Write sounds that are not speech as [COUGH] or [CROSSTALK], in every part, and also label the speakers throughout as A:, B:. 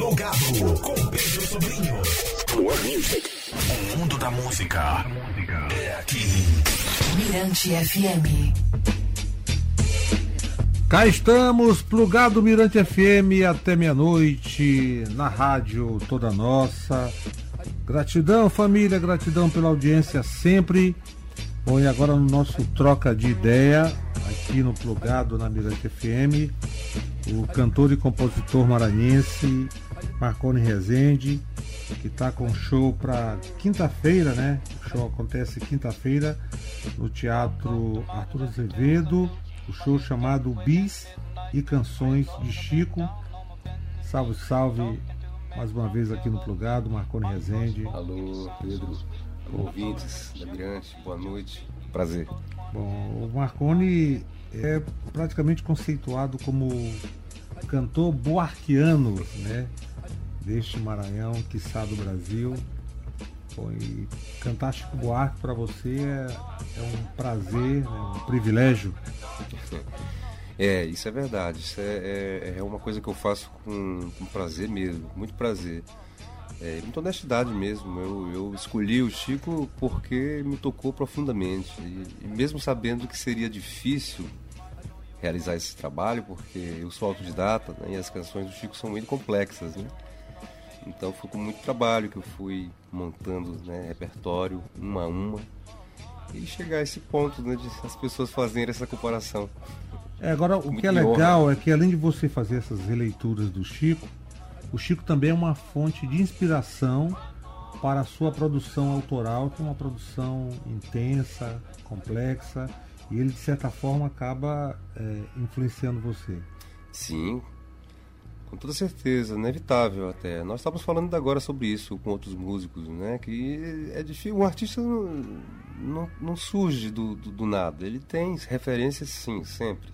A: Plugado com Pedro Sobrinho. More Music. O mundo da música é aqui.
B: Mirante FM.
C: Cá estamos, plugado Mirante FM até meia-noite, na rádio toda nossa. Gratidão, família, gratidão pela audiência sempre. Bom, e agora no nosso troca de ideia, aqui no plugado na Mirante FM, o cantor e compositor maranhense Marconi Rezende, que está com show para quinta-feira, né? O show acontece quinta-feira no Teatro Arthur Azevedo, o show chamado Bis e Canções de Chico. Salve, salve, mais uma vez aqui no Plugado, Marconi Rezende.
D: Alô, Pedro, ouvintes da Mirante, boa noite, prazer.
C: Bom, o Marconi é praticamente conceituado como cantor boarquiano, né? Deste Maranhão, quiçá do Brasil. E cantar Chico Buarque para você é, é, um prazer, é um privilégio.
D: É, isso é verdade. Isso é, é, é uma coisa que eu faço com, com prazer mesmo, muito prazer. É, muita honestidade mesmo. Eu, eu, escolhi o Chico porque me tocou profundamente. E, e, mesmo sabendo que seria difícil realizar esse trabalho, porque eu sou autodidata né, e as canções do Chico são muito complexas. Né? Então foi com muito trabalho que eu fui montando né, repertório, uma a uma, e chegar a esse ponto né, de as pessoas fazerem essa comparação.
C: É, agora, o muito que é legal honra. é que além de você fazer essas releituras do Chico, o Chico também é uma fonte de inspiração para a sua produção autoral, que é uma produção intensa, complexa, e ele de certa forma acaba é, influenciando você.
D: Sim, com toda certeza, inevitável até. Nós estávamos falando agora sobre isso com outros músicos, né? Que é difícil, um artista não, não, não surge do, do, do, nada. Ele tem referências, sim, sempre,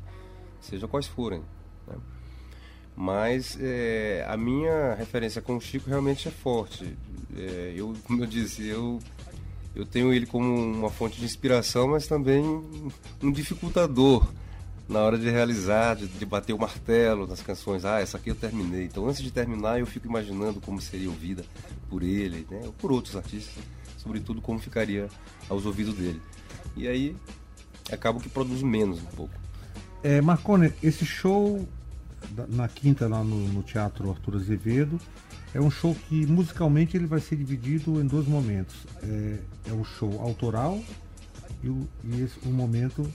D: seja quais forem. Né? Mas é, a minha referência com o Chico realmente é forte. É, eu, como eu disse, eu, eu tenho ele como uma fonte de inspiração, mas também um dificultador na hora de realizar, de, de, bater o martelo nas canções. Ah, essa aqui eu terminei. Então, antes de terminar, eu fico imaginando como seria ouvida por ele, né? ou por outros artistas, sobretudo como ficaria aos ouvidos dele. E aí, acabo que produzo menos um pouco.
C: É, Marcone, esse show na quinta lá no, no, Teatro Arthur Azevedo. É um show que musicalmente ele vai ser dividido em dois momentos. É, é o show autoral e, o, e esse, o momento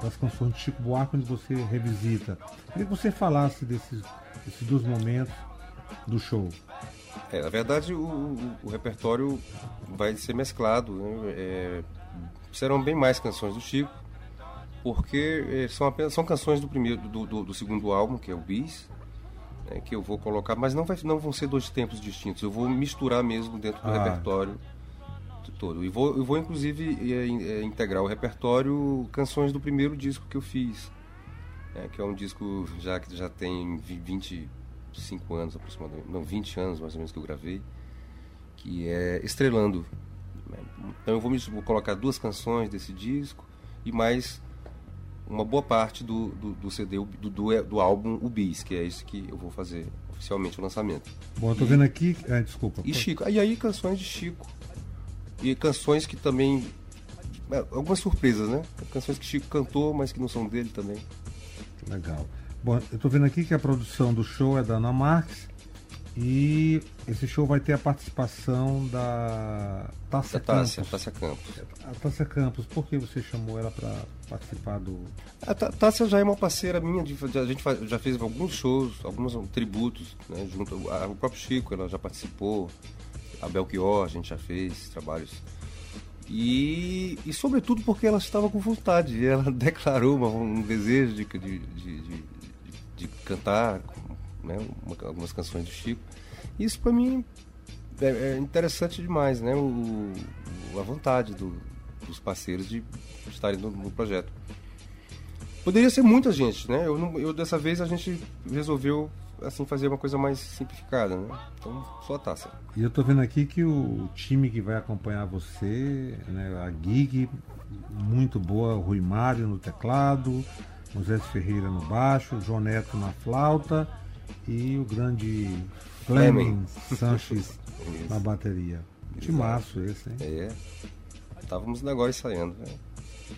C: das canções de Chico Buarque onde você revisita. Queria que você falasse desses, desses dois momentos do show.
D: É, na verdade, o, o, o, repertório vai ser mesclado. Né? É, serão bem mais canções do Chico, porque eh, são apenas são canções do primeiro do, do, do segundo álbum que é o Bis né, que eu vou colocar mas não vai não vão ser dois tempos distintos. Eu vou misturar mesmo dentro do ah. repertório todo. E vou eu vou inclusive é, é, integrar o repertório canções do primeiro disco que eu fiz né, que é um disco já que já tem 25 anos aproximadamente não 20 anos mais ou menos que eu gravei que é Estrelando. Então eu vou, vou colocar duas canções desse disco e mais uma boa parte do, do, do CD, do, do, do, álbum O Bis, que é esse que eu vou fazer oficialmente o lançamento.
C: Bom, eu tô e, vendo aqui. Ah, desculpa.
D: E Chico. E aí canções de Chico. E canções que também. É, algumas surpresas, né? Canções que Chico cantou, mas que não são dele também.
C: Legal. Bom, eu tô vendo aqui que a produção do show é da Ana Marques e esse show vai ter a participação da Tássia Campos.
D: Tássia Campos.
C: A Tássia Campos, por que você chamou ela para participar do.
D: A Tássia já é uma parceira minha, de, a gente faz, já fez alguns shows, alguns tributos, né, junto ao próprio Chico, ela já participou, a Belchior, a gente já fez trabalhos. E, e sobretudo porque ela estava com vontade, ela [LAUGHS] declarou uma, um desejo de, de, de, de, de cantar né, uma, algumas canções do Chico. Isso para mim é, é, interessante demais, né? O, o a vontade do, dos parceiros de estarem no, no, projeto. Poderia ser muita gente, né? Eu, eu dessa vez a gente resolveu assim fazer uma coisa mais simplificada, né? Então só a taça.
C: E eu tô vendo aqui que o time que vai acompanhar você, né, a gig muito boa, o Rui Mário no teclado, Moisés Ferreira no baixo, João Neto na flauta e o grande Fleming Sanches na bateria. Timaço esse, hein?
D: É. Estávamos agora ensaiando, né?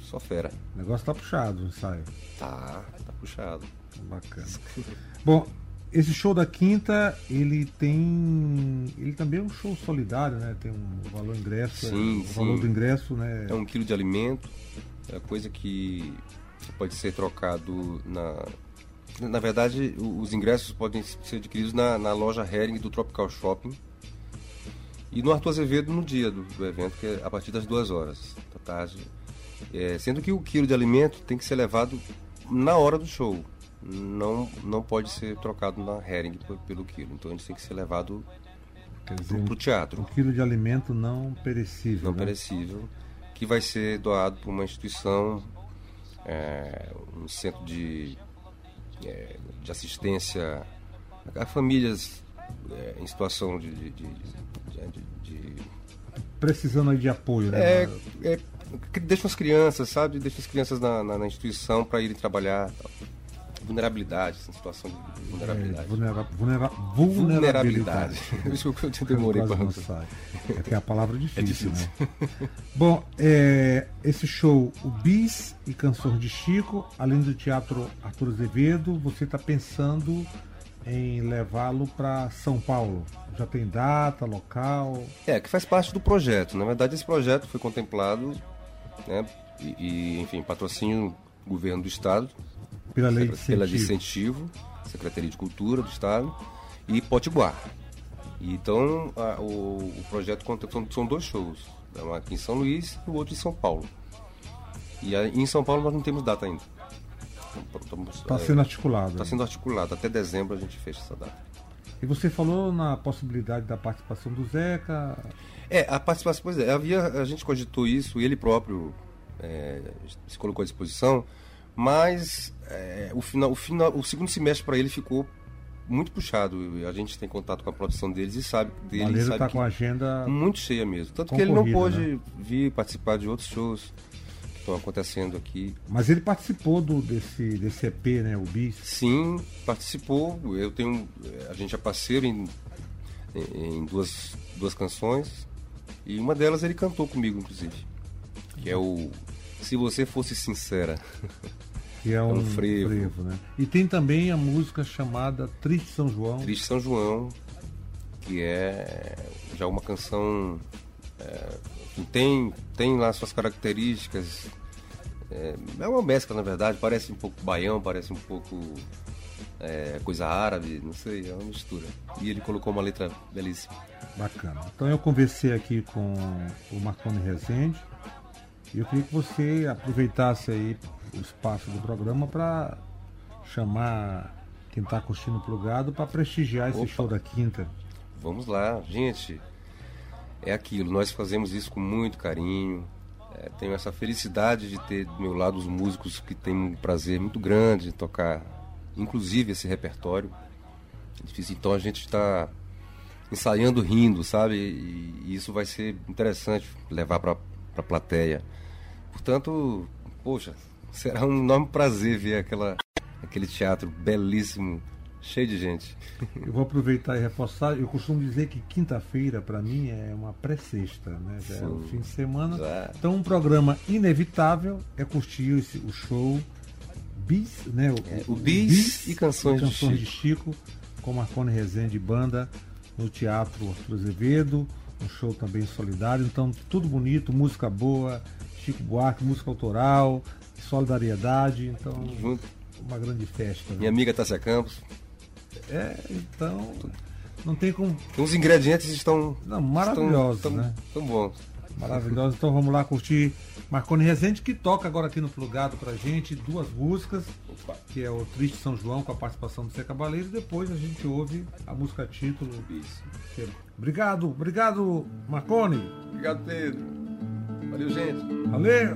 D: Só fera.
C: O negócio tá puxado o ensaio.
D: Tá, tá puxado.
C: Bacana. [LAUGHS] Bom, esse show da quinta, ele tem. Ele também é um show solidário, né? Tem um valor ingresso.
D: Sim,
C: o
D: sim.
C: valor do ingresso, né?
D: É um quilo de alimento, é coisa que pode ser trocado na. Na verdade, os ingressos podem ser adquiridos na, na loja Hering do Tropical Shopping e no Arthur Azevedo no dia do, do evento, que é a partir das duas horas da tarde. É, sendo que o quilo de alimento tem que ser levado na hora do show. Não, não pode ser trocado na Hering pelo quilo. Então ele tem que ser levado para o
C: um
D: teatro.
C: quilo de alimento não perecível.
D: não
C: né?
D: perecível, que vai ser doado por uma instituição, é, um centro de, é, de assistência a famílias é, em situação de, de, de- de-
C: Precisando de apoio, né?
D: é, é, deixa as crianças, sabe? Deixa as crianças na, na- na instituição para irem trabalhar. tal. Vulnerabilidade, essa situação de vulnerabilidade.
C: É, vulnera- vulnera- vulnerabilidade.
D: Isso que eu demorei para
C: sai. É que é a palavra difícil,
D: difícil.
C: né? Bom, é, esse show, o Bis e Canções de Chico, além do Teatro Arthur Azevedo, você está pensando em levá-lo para São Paulo? Já tem data, local?
D: É, que faz parte do projeto. Na verdade, esse projeto foi contemplado, né, e, e, enfim, patrocínio do governo do Estado,
C: Pela lei de
D: pela de
C: incentivo.
D: incentivo, Secretaria de Cultura do Estado e Potiguar. Então, a- o, o projeto conta, são, são dois shows, né, um aqui em São Luís e o outro em São Paulo. E aí, em São Paulo nós não temos data ainda.
C: Está sendo articulado.
D: Está sendo articulado. Até dezembro a gente fecha essa data.
C: E você falou na possibilidade da participação do Zeca.
D: É, a participação, pois é, havia, a gente cogitou isso, ele próprio é, se colocou à disposição, mas é, o, final, o, final, o segundo semestre para ele ficou muito puxado. A gente tem contato com a produção deles e sabe dele
C: Maleiro
D: sabe
C: está com a agenda.
D: muito cheia mesmo. Tanto que ele não pôde
C: né?
D: vir participar de outros shows que estão acontecendo aqui.
C: Mas ele participou do, desse, desse EP, né? O Bis.
D: Sim, participou. Eu tenho, a gente é parceiro em, em, em duas, duas canções e uma delas ele cantou comigo, inclusive, que é o Se Você Fosse Sincera.
C: Que é um,
D: um frevo.
C: né? E tem também a música chamada Triste São João.
D: Triste São João, que é já uma canção é, que tem tem lá suas características. É, é uma mescla, na verdade. Parece um pouco baião, parece um pouco é, coisa árabe, não sei, é uma mistura. E ele colocou uma letra belíssima.
C: Bacana. Então eu conversei aqui com o Marconi Rezende eu queria que você aproveitasse aí o espaço do programa para chamar quem está curtindo o plugado para prestigiar esse
D: Opa.
C: show da quinta.
D: Vamos lá, gente. É aquilo, nós fazemos isso com muito carinho. É, tenho essa felicidade de ter do meu lado os músicos que têm um prazer muito grande de tocar, inclusive esse repertório. É difícil, então a gente está ensaiando rindo, sabe? E, e isso vai ser interessante levar para a plateia. Portanto, poxa, será um enorme prazer ver aquela, aquele teatro belíssimo, cheio de gente.
C: Eu vou aproveitar e reforçar. Eu costumo dizer que quinta-feira, para mim, é uma pré-sexta, né? Já é o
D: Sim.
C: fim de semana.
D: Já.
C: Então, um programa inevitável é curtir esse, o show Bis, né?
D: É, o Bis e Canções de
C: de Chico, com Marconi Rezende e Banda, no Teatro Arthur Azevedo. Um show também solidário. Então, tudo bonito, música boa, Chico Buarque, música autoral, solidariedade. Então,
D: Junto.
C: uma grande festa.
D: Minha amiga Tássia Campos.
C: É, então. Não tem como.
D: Os ingredientes estão.
C: Não, maravilhosos,
D: estão,
C: né?
D: Tão bons.
C: Maravilhoso. Então vamos lá curtir Marconi Rezende, que toca agora aqui no Plugado pra gente duas músicas,
D: Opa.
C: que é o Triste São João com a participação do Zé Cabaleiro, e depois a gente ouve a música título.
D: Isso.
C: é- Obrigado, obrigado, Marconi.
D: Obrigado, Pedro. Valeu, gente.
C: Valeu!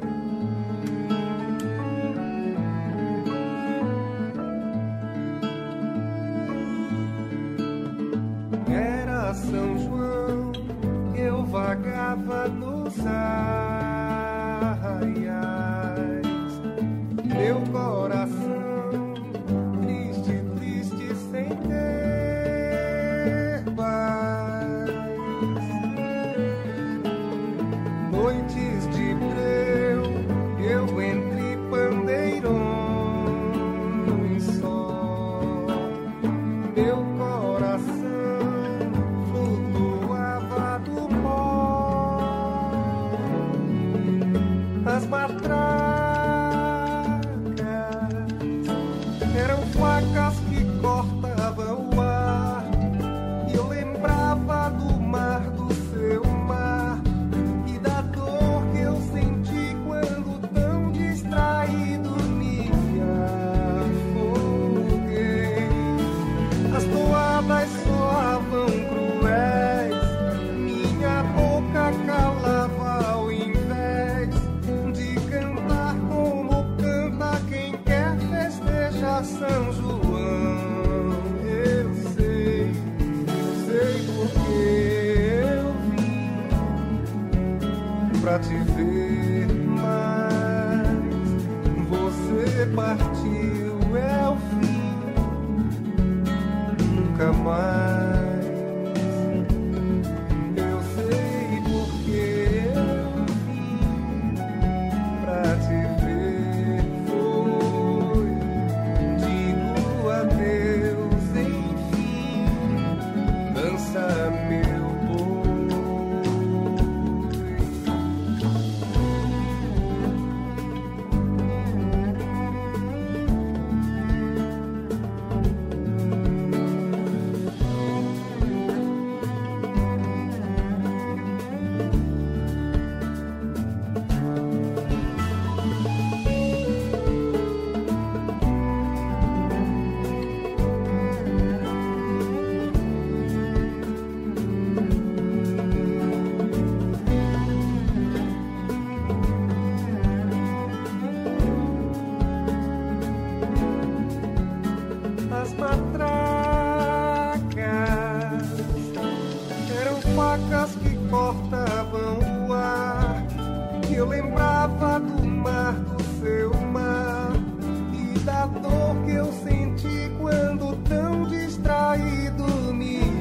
D: da dor que eu senti quando tão distraído me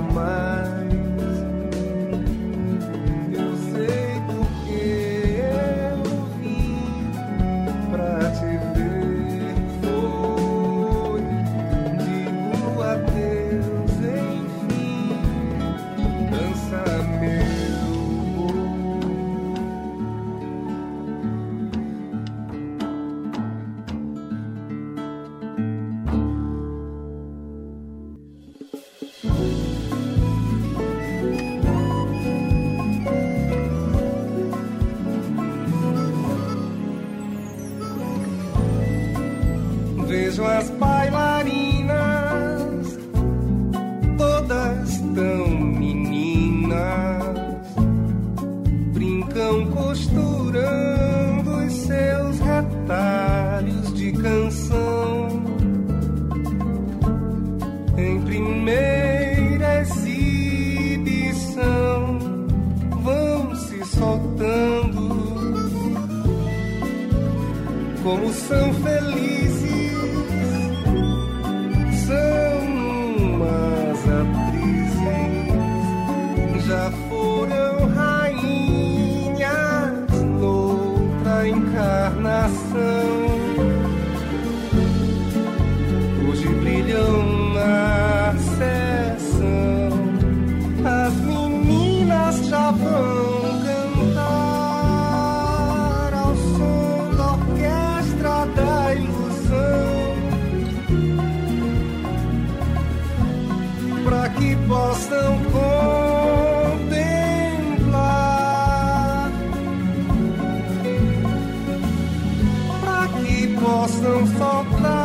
D: my vejo as bailarinas, todas tão meninas, brincam costurando os seus retalhos de canção. Em primeira exibição, vão se soltando como são
E: não faltar.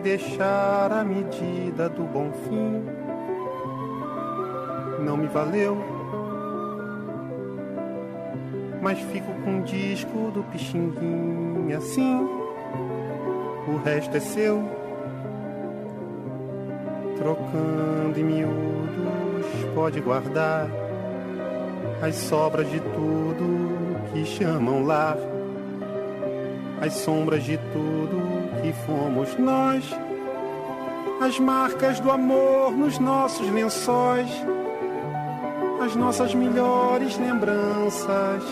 E: Deixar a medida do bom fim. Não me valeu, mas fico com um disco do Pixinguinha assim. O resto é seu, trocando em miúdos, pode guardar as sobras de tudo que chamam lar as sombras de tudo que fomos nós, as marcas do amor nos nossos lençóis, as nossas melhores lembranças,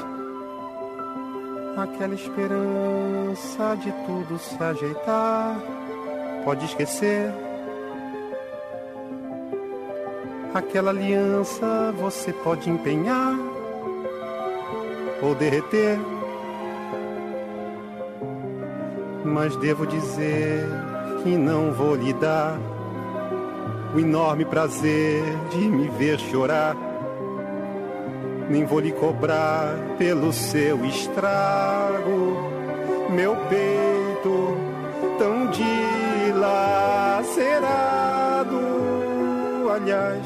E: aquela esperança de tudo se ajeitar. Pode esquecer. Aquela aliança você pode empenhar ou derreter. Mas devo dizer que não vou lhe dar o enorme prazer de me ver chorar. Nem vou lhe cobrar pelo seu estrago, meu peito tão dilacerado. Aliás,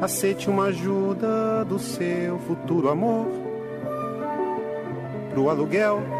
E: aceite uma ajuda do seu futuro amor pro aluguel.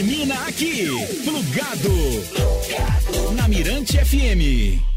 A: Termina aqui, plugado. Na Mirante FM.